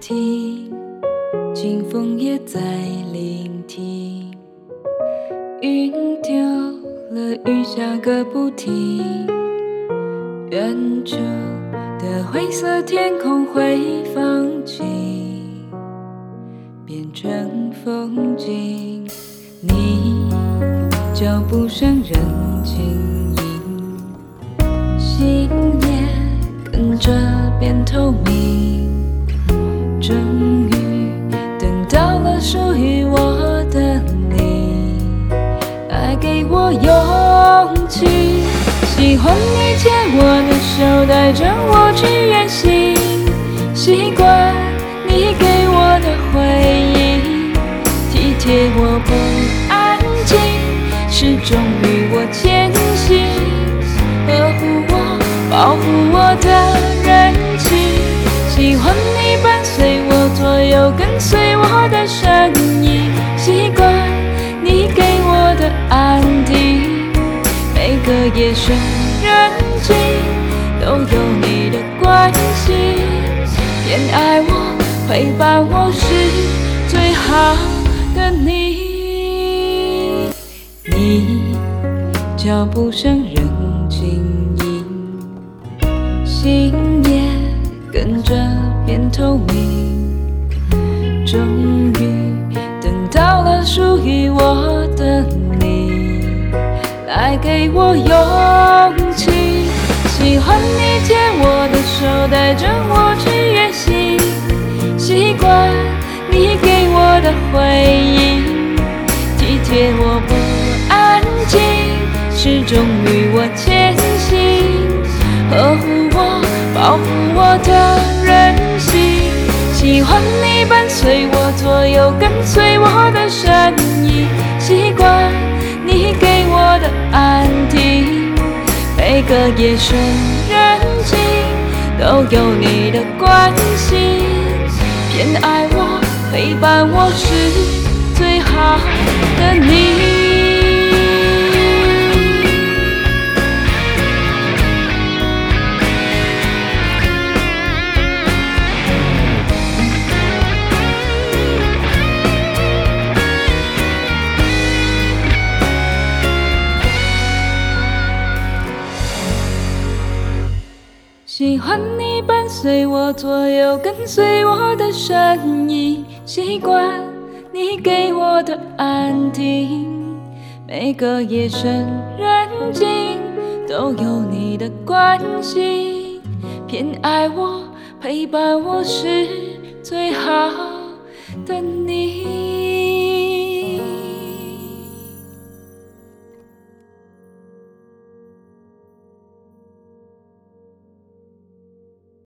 听，清风也在聆听，云丢了，雨下个不停，远处的灰色天空会放晴，变成风景。脚步声人轻盈，心也跟着变透明。终于等到了属于我的你，来给我勇气。喜欢你牵我的手，带着我去远行。习惯我前行，呵护我，保护我的任性。喜欢你伴随我左右，跟随我的身影。习惯你给我的安定。每个夜深人静，都有你的关心。偏爱我，陪伴我是最好的你。脚步声仍轻盈，心也跟着变透明。终于等到了属于我的你。来给我勇气，喜欢你牵我的手，带着我去远行。习惯你给我的回应，体贴我不，始终与我前行，呵护我，保护我的任性。喜欢你伴随我左右，跟随我的身影。习惯你给我的安定，每个夜深人静都有你的关心。偏爱我，陪伴我是最好喜欢你伴随我左右，跟随我的身影。习惯你给我的安定，每个夜深人静都有你的关心。偏爱我，陪伴我是最好的。